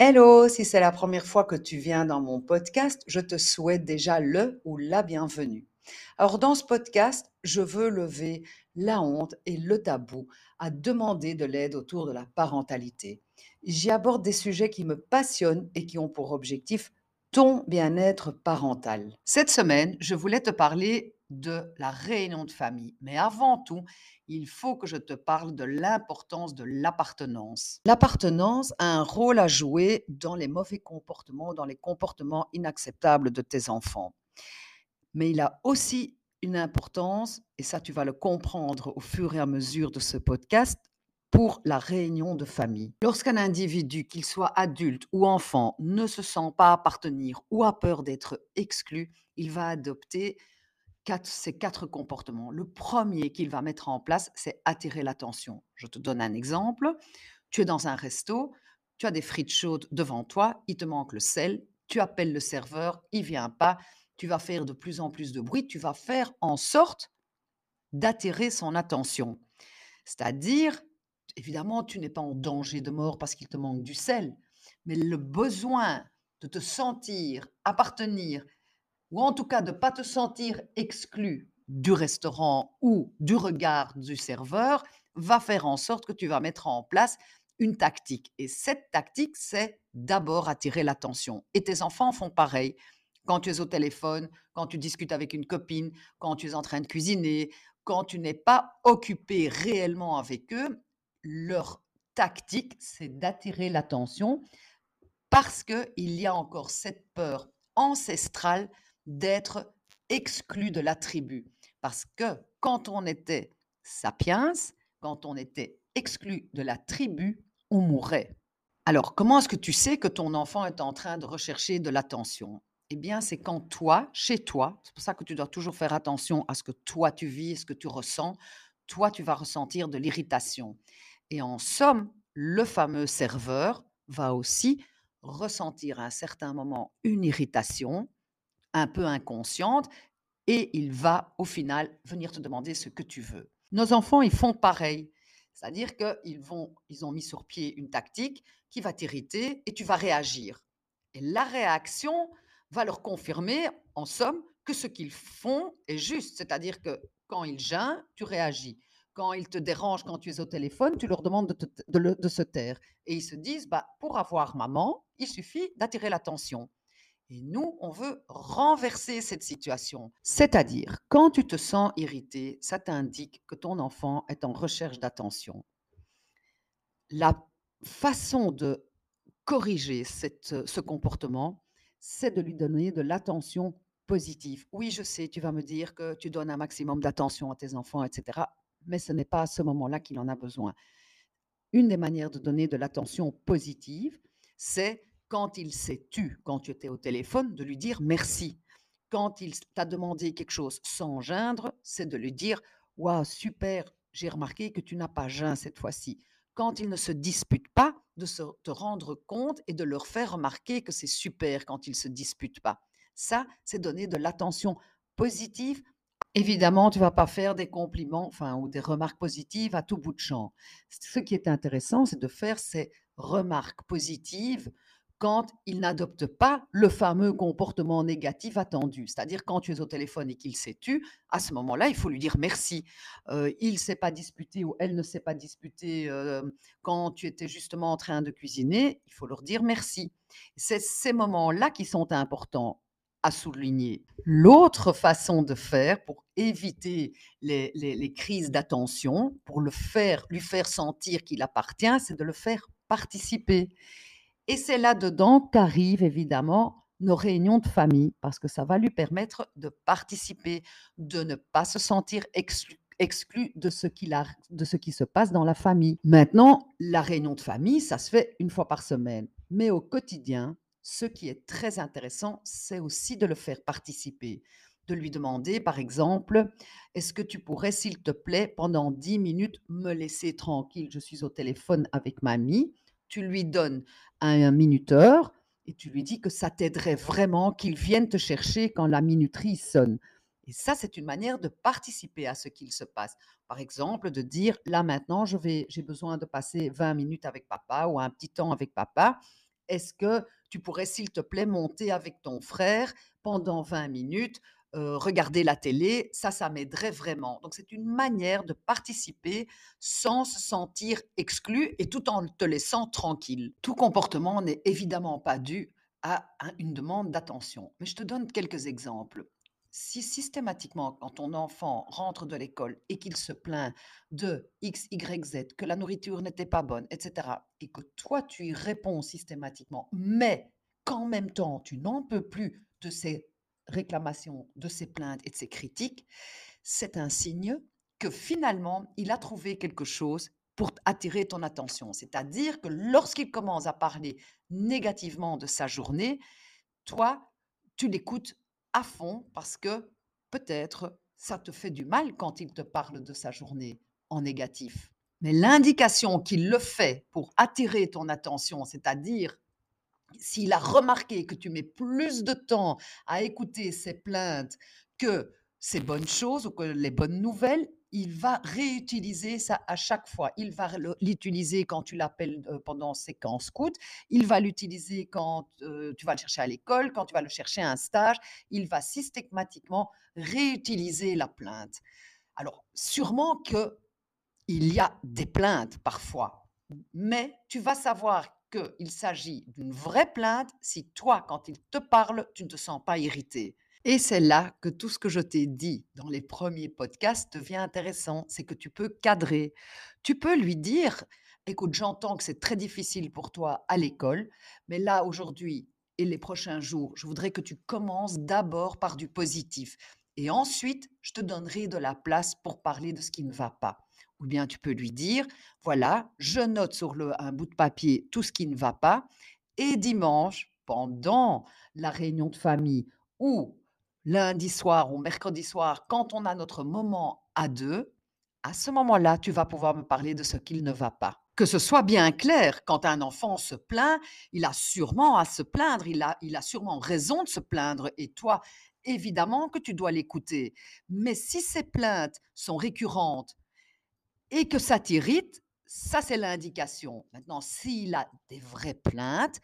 Hello, si c'est la première fois que tu viens dans mon podcast, je te souhaite déjà le ou la bienvenue. Alors dans ce podcast, je veux lever la honte et le tabou à demander de l'aide autour de la parentalité. J'y aborde des sujets qui me passionnent et qui ont pour objectif ton bien-être parental. Cette semaine, je voulais te parler de la réunion de famille. Mais avant tout, il faut que je te parle de l'importance de l'appartenance. L'appartenance a un rôle à jouer dans les mauvais comportements, dans les comportements inacceptables de tes enfants. Mais il a aussi une importance, et ça tu vas le comprendre au fur et à mesure de ce podcast, pour la réunion de famille. Lorsqu'un individu, qu'il soit adulte ou enfant, ne se sent pas appartenir ou a peur d'être exclu, il va adopter ces quatre comportements. Le premier qu'il va mettre en place, c'est attirer l'attention. Je te donne un exemple. Tu es dans un resto, tu as des frites chaudes devant toi, il te manque le sel, tu appelles le serveur, il vient pas, tu vas faire de plus en plus de bruit, tu vas faire en sorte d'attirer son attention. C'est-à-dire, évidemment, tu n'es pas en danger de mort parce qu'il te manque du sel, mais le besoin de te sentir appartenir, ou en tout cas de ne pas te sentir exclu du restaurant ou du regard du serveur, va faire en sorte que tu vas mettre en place une tactique. Et cette tactique, c'est d'abord attirer l'attention. Et tes enfants font pareil. Quand tu es au téléphone, quand tu discutes avec une copine, quand tu es en train de cuisiner, quand tu n'es pas occupé réellement avec eux, leur tactique, c'est d'attirer l'attention parce qu'il y a encore cette peur ancestrale d'être exclu de la tribu. Parce que quand on était sapiens, quand on était exclu de la tribu, on mourait. Alors, comment est-ce que tu sais que ton enfant est en train de rechercher de l'attention? Eh bien, c'est quand toi, chez toi, c'est pour ça que tu dois toujours faire attention à ce que toi tu vis, ce que tu ressens, toi tu vas ressentir de l'irritation. Et en somme, le fameux serveur va aussi ressentir à un certain moment une irritation, un peu inconsciente et il va au final venir te demander ce que tu veux. Nos enfants, ils font pareil. C'est-à-dire qu'ils ils ont mis sur pied une tactique qui va t'irriter et tu vas réagir. Et la réaction va leur confirmer, en somme, que ce qu'ils font est juste. C'est-à-dire que quand ils gênent, tu réagis. Quand ils te dérangent quand tu es au téléphone, tu leur demandes de, de se taire. Et ils se disent, bah, pour avoir maman, il suffit d'attirer l'attention. Et nous, on veut renverser cette situation. C'est-à-dire, quand tu te sens irrité, ça t'indique que ton enfant est en recherche d'attention. La façon de corriger cette, ce comportement, c'est de lui donner de l'attention positive. Oui, je sais, tu vas me dire que tu donnes un maximum d'attention à tes enfants, etc. Mais ce n'est pas à ce moment-là qu'il en a besoin. Une des manières de donner de l'attention positive, c'est quand il s'est tu, quand tu étais au téléphone, de lui dire merci. Quand il t'a demandé quelque chose sans geindre, c'est de lui dire Waouh, super, j'ai remarqué que tu n'as pas geint cette fois-ci. Quand il ne se dispute pas, de se, te rendre compte et de leur faire remarquer que c'est super quand ils ne se disputent pas. Ça, c'est donner de l'attention positive. Évidemment, tu vas pas faire des compliments enfin, ou des remarques positives à tout bout de champ. Ce qui est intéressant, c'est de faire ces remarques positives quand il n'adopte pas le fameux comportement négatif attendu. C'est-à-dire quand tu es au téléphone et qu'il s'est tu, à ce moment-là, il faut lui dire merci. Euh, il ne s'est pas disputé ou elle ne s'est pas disputée euh, quand tu étais justement en train de cuisiner, il faut leur dire merci. C'est ces moments-là qui sont importants à souligner. L'autre façon de faire pour éviter les, les crises d'attention, pour le faire, lui faire sentir qu'il appartient, c'est de le faire participer. Et c'est là-dedans qu'arrivent évidemment nos réunions de famille, parce que ça va lui permettre de participer, de ne pas se sentir exclu, de, ce qui de ce qui se passe dans la famille. Maintenant, la réunion de famille, ça se fait une fois par semaine. Mais au quotidien, ce qui est très intéressant, c'est aussi de le faire participer de lui demander, par exemple, est-ce que tu pourrais, s'il te plaît, pendant 10 minutes, me laisser tranquille? Je suis au téléphone avec mamie tu lui donnes un minuteur et tu lui dis que ça t'aiderait vraiment qu'il vienne te chercher quand la minuterie sonne. Et ça, c'est une manière de participer à ce qu'il se passe. Par exemple, de dire, là maintenant, j'ai besoin de passer 20 minutes avec papa ou un petit temps avec papa. est-ce que tu pourrais, s'il te plaît, monter avec ton frère pendant 20 minutes, euh, regarder la télé, ça, ça m'aiderait vraiment. Donc, c'est une manière de participer sans se sentir exclu et tout en te laissant tranquille. Tout comportement n'est évidemment pas dû à une demande d'attention. Mais je te donne quelques exemples si systématiquement, quand ton enfant rentre de l'école et qu'il se plaint de X, Y, Z, que la nourriture n'était pas bonne, etc., et que toi, tu y réponds systématiquement, mais qu'en même temps, tu n'en peux plus de ces réclamations, de ces plaintes et de ces critiques, c'est un signe que finalement, il a trouvé quelque chose pour attirer ton attention. C'est-à-dire que lorsqu'il commence à parler négativement de sa journée, toi, tu l'écoutes à fond parce que peut-être ça te fait du mal quand il te parle de sa journée en négatif. Mais l'indication qu'il le fait pour attirer ton attention, c'est-à-dire s'il a remarqué que tu mets plus de temps à écouter ses plaintes que ses bonnes choses ou que les bonnes nouvelles, il va réutiliser ça à chaque fois. Il va l'utiliser quand tu l'appelles pendant séquence scout. Il va l'utiliser quand tu vas le chercher à l'école, quand tu vas le chercher à un stage. Il va systématiquement réutiliser la plainte. Alors, sûrement que il y a des plaintes parfois, mais tu vas savoir qu'il s'agit d'une vraie plainte si toi, quand il te parle, tu ne te sens pas irrité. Et c'est là que tout ce que je t'ai dit dans les premiers podcasts devient intéressant. C'est que tu peux cadrer. Tu peux lui dire, écoute, j'entends que c'est très difficile pour toi à l'école, mais là, aujourd'hui et les prochains jours, je voudrais que tu commences d'abord par du positif. Et ensuite, je te donnerai de la place pour parler de ce qui ne va pas. Ou bien tu peux lui dire, voilà, je note sur un bout de papier tout ce qui ne va pas. Et dimanche, pendant la réunion de famille ou lundi soir ou mercredi soir, quand on a notre moment à deux, à ce moment-là, tu vas pouvoir me parler de ce qu'il ne va pas. Que ce soit bien clair, quand un enfant se plaint, il a sûrement à se plaindre, il a, il a sûrement raison de se plaindre, et toi, évidemment que tu dois l'écouter. Mais si ces plaintes sont récurrentes et que ça t'irrite, ça c'est l'indication. Maintenant, s'il a des vraies plaintes,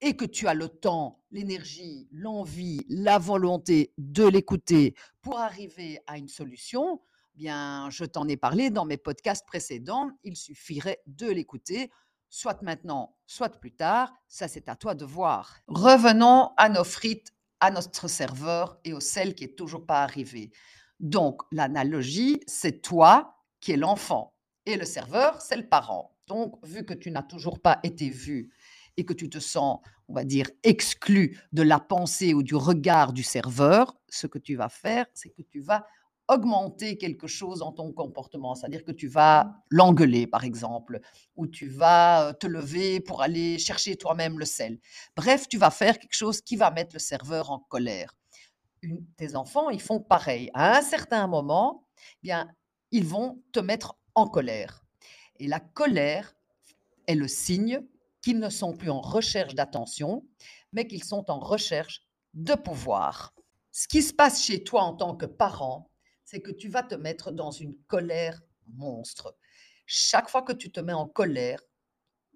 et que tu as le temps, l'énergie, l'envie, la volonté de l'écouter pour arriver à une solution, bien, je t'en ai parlé dans mes podcasts précédents, il suffirait de l'écouter, soit maintenant, soit plus tard, ça c'est à toi de voir. Revenons à nos frites, à notre serveur et au sel qui est toujours pas arrivé. Donc, l'analogie, c'est toi qui es l'enfant et le serveur, c'est le parent. Donc, vu que tu n'as toujours pas été vu et que tu te sens, on va dire, exclu de la pensée ou du regard du serveur, ce que tu vas faire, c'est que tu vas augmenter quelque chose dans ton comportement, c'est-à-dire que tu vas l'engueuler, par exemple, ou tu vas te lever pour aller chercher toi-même le sel. Bref, tu vas faire quelque chose qui va mettre le serveur en colère. tes enfants, ils font pareil. À un certain moment, eh bien, ils vont te mettre en colère. Et la colère est le signe qu'ils ne sont plus en recherche d'attention, mais qu'ils sont en recherche de pouvoir. Ce qui se passe chez toi en tant que parent, c'est que tu vas te mettre dans une colère monstre. Chaque fois que tu te mets en colère,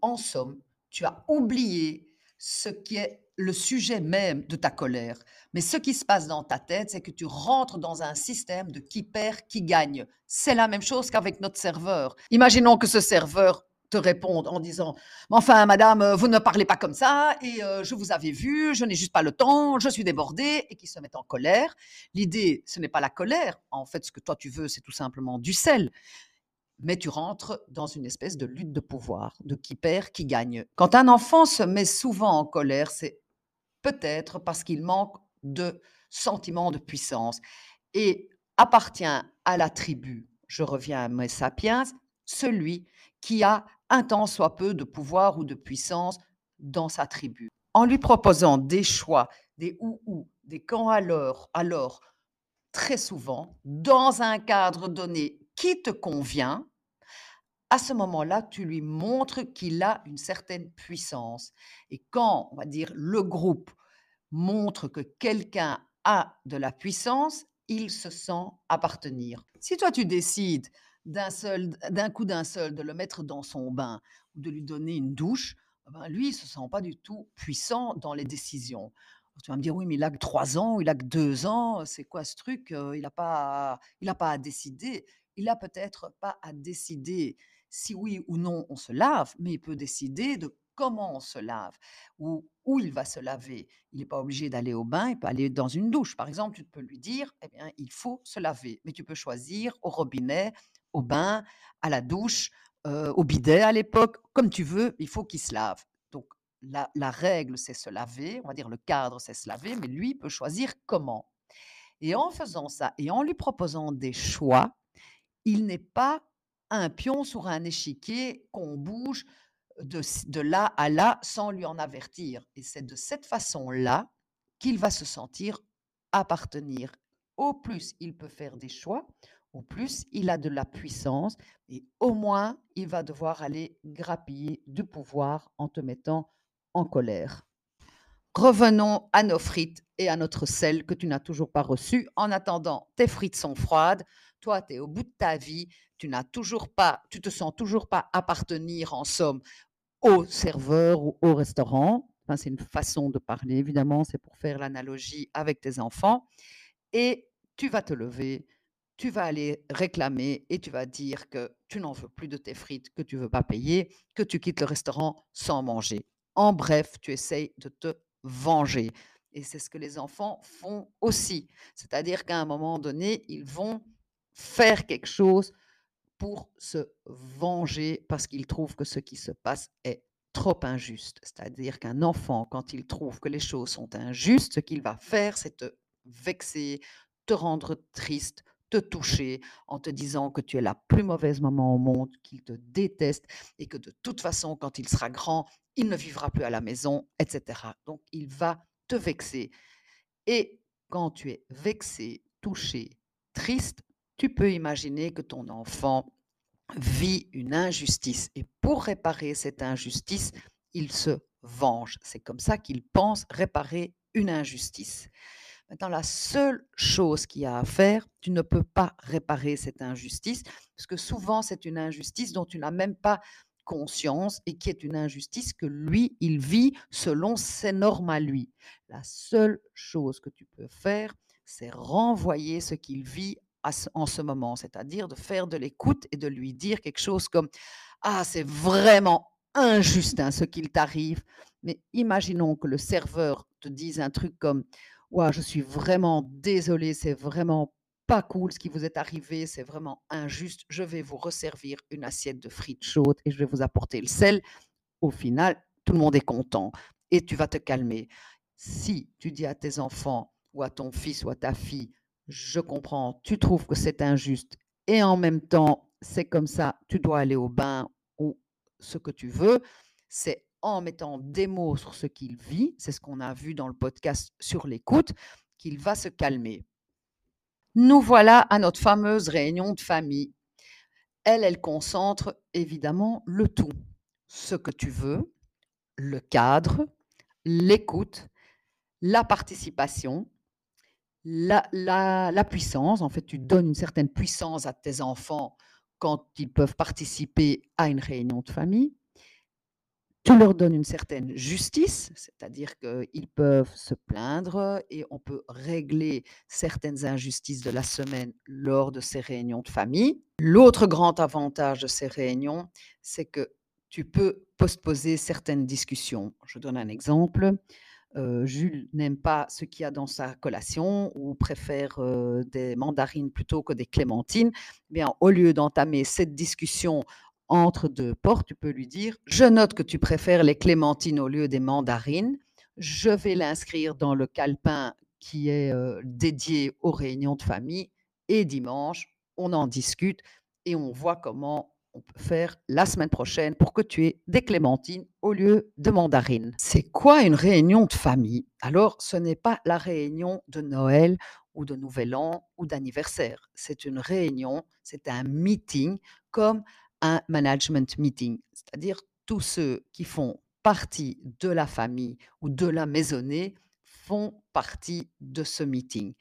en somme, tu as oublié ce qui est le sujet même de ta colère. Mais ce qui se passe dans ta tête, c'est que tu rentres dans un système de qui perd, qui gagne. C'est la même chose qu'avec notre serveur. Imaginons que ce serveur te répondent en disant Enfin, madame, euh, vous ne parlez pas comme ça, et euh, je vous avais vu, je n'ai juste pas le temps, je suis débordée, et qui se mettent en colère. L'idée, ce n'est pas la colère. En fait, ce que toi tu veux, c'est tout simplement du sel. Mais tu rentres dans une espèce de lutte de pouvoir, de qui perd, qui gagne. Quand un enfant se met souvent en colère, c'est peut-être parce qu'il manque de sentiment de puissance et appartient à la tribu. Je reviens à mes sapiens, celui qui a un tant soit peu de pouvoir ou de puissance dans sa tribu. En lui proposant des choix, des ou-ou, des quand alors, alors, très souvent, dans un cadre donné qui te convient, à ce moment-là, tu lui montres qu'il a une certaine puissance. Et quand, on va dire, le groupe montre que quelqu'un a de la puissance, il se sent appartenir. Si toi, tu décides d'un seul, d'un coup d'un seul, de le mettre dans son bain ou de lui donner une douche, ah ben, lui, il se sent pas du tout puissant dans les décisions. Tu vas me dire, oui, mais il a que 3 ans, il a que 2 ans, c'est quoi ce truc Il n'a pas, pas à décider. Il a peut-être pas à décider si oui ou non on se lave, mais il peut décider de comment on se lave ou où il va se laver. Il n'est pas obligé d'aller au bain, il peut aller dans une douche. Par exemple, tu peux lui dire, eh bien, il faut se laver, mais tu peux choisir au robinet, au bain, à la douche, au bidet à l'époque, comme tu veux, il faut qu'il se lave. Donc la, la règle, c'est se laver, on va dire le cadre, c'est se laver, mais lui peut choisir comment. Et en faisant ça et en lui proposant des choix, il n'est pas un pion sur un échiquier qu'on bouge de, de là à là sans lui en avertir. Et c'est de cette façon-là qu'il va se sentir appartenir. Au plus il peut faire des choix, au plus il a de la puissance et au moins il va devoir aller grappiller du pouvoir en te mettant en colère. Revenons à nos frites et à notre sel que tu n'as toujours pas reçu. En attendant, tes frites sont froides, toi tu es au bout de ta vie, tu n'as toujours pas, tu te sens toujours pas appartenir en somme au serveur ou au restaurant. Enfin, c'est une façon de parler, évidemment, c'est pour faire l'analogie avec tes enfants. Et tu vas te lever, tu vas aller réclamer et tu vas dire que tu n'en veux plus de tes frites, que tu veux pas payer, que tu quittes le restaurant sans manger. En bref, tu essayes de te venger. Et c'est ce que les enfants font aussi. C'est-à-dire qu'à un moment donné, ils vont faire quelque chose pour se venger parce qu'ils trouvent que ce qui se passe est trop injuste. C'est-à-dire qu'un enfant, quand il trouve que les choses sont injustes, ce qu'il va faire, c'est te vexer, te rendre triste, te toucher en te disant que tu es la plus mauvaise maman au monde, qu'il te déteste et que de toute façon, quand il sera grand, il ne vivra plus à la maison, etc. Donc, il va te vexer. Et quand tu es vexé, touché, triste, tu peux imaginer que ton enfant vit une injustice. Et pour réparer cette injustice, il se venge. C'est comme ça qu'il pense réparer une injustice. Maintenant, la seule chose qu'il y a à faire, tu ne peux pas réparer cette injustice, parce que souvent, c'est une injustice dont tu n'as même pas conscience et qui est une injustice que lui, il vit selon ses normes à lui. La seule chose que tu peux faire, c'est renvoyer ce qu'il vit en ce moment, c'est-à-dire de faire de l'écoute et de lui dire quelque chose comme Ah, c'est vraiment injuste hein, ce qu'il t'arrive, mais imaginons que le serveur te dise un truc comme je suis vraiment désolé, c'est vraiment pas cool ce qui vous est arrivé, c'est vraiment injuste. Je vais vous resservir une assiette de frites chaudes et je vais vous apporter le sel. Au final, tout le monde est content et tu vas te calmer. Si tu dis à tes enfants ou à ton fils ou à ta fille, je comprends, tu trouves que c'est injuste et en même temps, c'est comme ça, tu dois aller au bain ou ce que tu veux, c'est en mettant des mots sur ce qu'il vit, c'est ce qu'on a vu dans le podcast sur l'écoute, qu'il va se calmer. Nous voilà à notre fameuse réunion de famille. Elle, elle concentre évidemment le tout. Ce que tu veux, le cadre, l'écoute, la participation, la, puissance. En fait, tu donnes une certaine puissance à tes enfants quand ils peuvent participer à une réunion de famille tu leur donnes une certaine justice, c'est-à-dire qu'ils peuvent se plaindre et on peut régler certaines injustices de la semaine lors de ces réunions de famille. L'autre grand avantage de ces réunions, c'est que tu peux postposer certaines discussions. Je donne un exemple. Euh, Jules n'aime pas ce qu'il y a dans sa collation ou préfère euh, des mandarines plutôt que des clémentines. Eh bien, au lieu d'entamer cette discussion entre deux portes, tu peux lui dire, je note que tu préfères les clémentines au lieu des mandarines. Je vais l'inscrire dans le calepin qui est euh, dédié aux réunions de famille. Et dimanche, on en discute et on voit comment on peut faire la semaine prochaine pour que tu aies des clémentines au lieu de mandarines. C'est quoi une réunion de famille? Alors, ce n'est pas la réunion de Noël ou de Nouvel An ou d'anniversaire. C'est une réunion, c'est un meeting comme un management meeting, c'est-à-dire tous ceux qui font partie de la famille ou de la maisonnée font partie de ce meeting.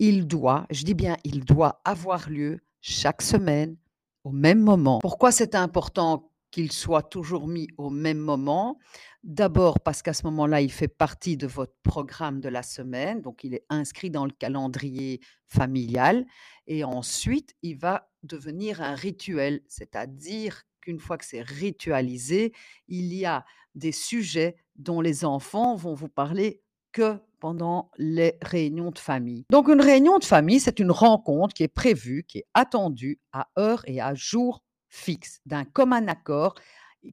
Il doit, je dis bien il doit avoir lieu chaque semaine au même moment. Pourquoi c'est important qu'il soit toujours mis au même moment. D'abord parce qu'à ce moment-là, il fait partie de votre programme de la semaine, donc il est inscrit dans le calendrier familial et ensuite il va devenir un rituel, c'est-à-dire qu'une fois que c'est ritualisé, il y a des sujets dont les enfants vont vous parler que pendant les réunions de famille. Donc une réunion de famille, c'est une rencontre qui est prévue, qui est attendue à heure et à jour fixe, d'un commun accord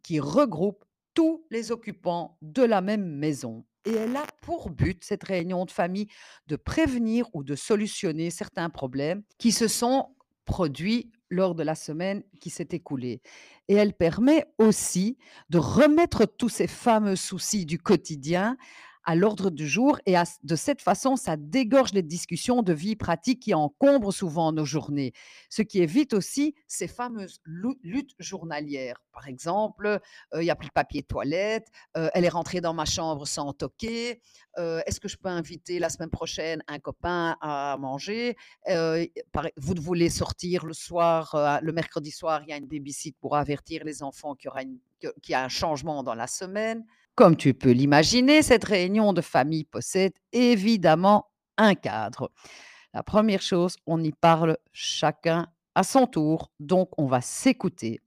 qui regroupe tous les occupants de la même maison. Et elle a pour but, cette réunion de famille, de prévenir ou de solutionner certains problèmes qui se sont produits lors de la semaine qui s'est écoulée. Et elle permet aussi de remettre tous ces fameux soucis du quotidien à l'ordre du jour et de cette façon, ça dégorge les discussions de vie pratique qui encombrent souvent nos journées, ce qui évite aussi ces fameuses luttes journalières. Par exemple, euh, il n'y a plus de papier toilette, euh, elle est rentrée dans ma chambre sans toquer, euh, est-ce que je peux inviter la semaine prochaine un copain à manger, vous voulez sortir le soir, le mercredi soir, il y a une babysit pour avertir les enfants qu'il y a un changement dans la semaine. Comme tu peux l'imaginer, cette réunion de famille possède évidemment un cadre. La première chose, on y parle chacun à son tour, donc on va s'écouter.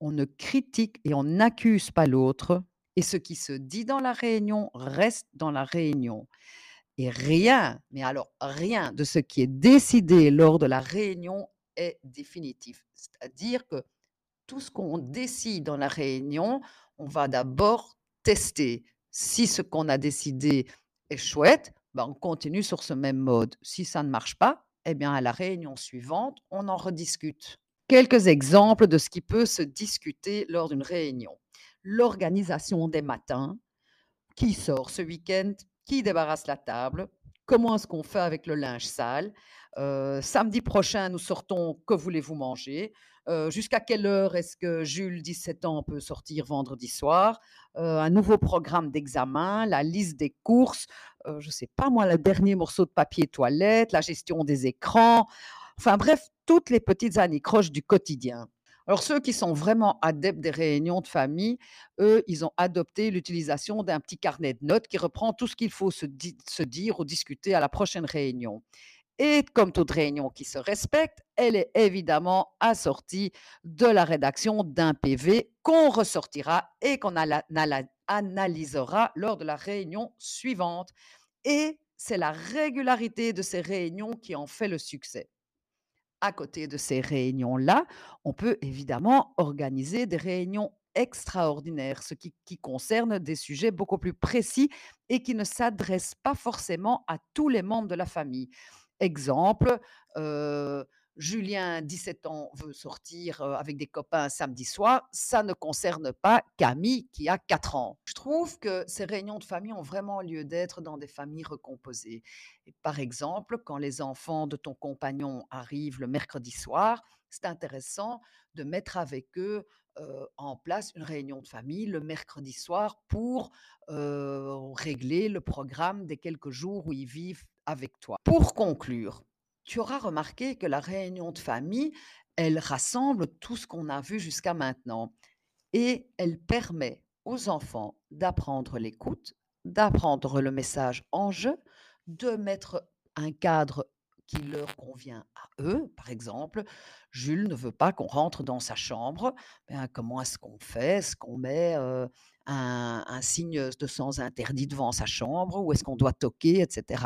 On ne critique et on n'accuse pas l'autre, et ce qui se dit dans la réunion reste dans la réunion. Et rien, mais alors rien de ce qui est décidé lors de la réunion est définitif. C'est-à-dire que tout ce qu'on décide dans la réunion, on va d'abord tester. Si ce qu'on a décidé est chouette, ben on continue sur ce même mode. Si ça ne marche pas, eh bien à la réunion suivante, on en rediscute. Quelques exemples de ce qui peut se discuter lors d'une réunion. L'organisation des matins, qui sort ce week-end, qui débarrasse la table, comment est-ce qu'on fait avec le linge sale, Euh, samedi prochain, nous sortons, que voulez-vous manger, Jusqu'à quelle heure est-ce que Jules, 17 ans, peut sortir vendredi soir, un nouveau programme d'examen, la liste des courses, je ne sais pas moi, le dernier morceau de papier toilette, la gestion des écrans, enfin bref, toutes les petites anicroches du quotidien. Alors ceux qui sont vraiment adeptes des réunions de famille, eux, ils ont adopté l'utilisation d'un petit carnet de notes qui reprend tout ce qu'il faut se dire ou discuter à la prochaine réunion. Et comme toute réunion qui se respecte, elle est évidemment assortie de la rédaction d'un PV qu'on ressortira et qu'on analysera lors de la réunion suivante. Et c'est la régularité de ces réunions qui en fait le succès. À côté de ces réunions-là, on peut évidemment organiser des réunions extraordinaires, ce qui concerne des sujets beaucoup plus précis et qui ne s'adressent pas forcément à tous les membres de la famille. Exemple, euh, Julien, 17 ans, veut sortir euh, avec des copains samedi soir. Ça ne concerne pas Camille qui a 4 ans. Je trouve que ces réunions de famille ont vraiment lieu d'être dans des familles recomposées. Et par exemple, quand les enfants de ton compagnon arrivent le mercredi soir, c'est intéressant de mettre avec eux euh, en place une réunion de famille le mercredi soir pour régler le programme des quelques jours où ils vivent avec toi. Pour conclure, tu auras remarqué que la réunion de famille, elle rassemble tout ce qu'on a vu jusqu'à maintenant et elle permet aux enfants d'apprendre l'écoute, d'apprendre le message en jeu, de mettre un cadre qui leur convient à eux. Par exemple, Jules ne veut pas qu'on rentre dans sa chambre. Ben, comment est-ce qu'on fait? Est-ce qu'on met euh, un, un signe de sens interdit devant sa chambre ou est-ce qu'on doit toquer, etc.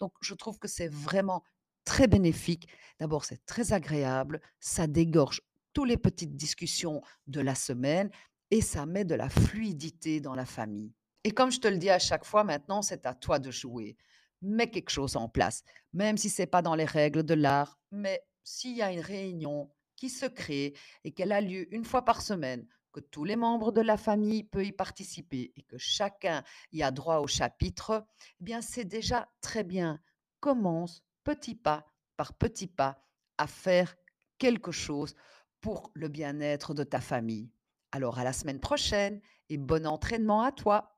Donc, je trouve que c'est vraiment très bénéfique. D'abord, c'est très agréable. Ça dégorge toutes les petites discussions de la semaine et ça met de la fluidité dans la famille. Et comme je te le dis à chaque fois, maintenant, c'est à toi de jouer. Mets quelque chose en place, même si c'est pas dans les règles de l'art, mais s'il y a une réunion qui se crée et qu'elle a lieu une fois par semaine, que tous les membres de la famille peuvent y participer et que chacun y a droit au chapitre, eh bien c'est déjà très bien. Commence petit pas par petit pas à faire quelque chose pour le bien-être de ta famille. Alors à la semaine prochaine et bon entraînement à toi.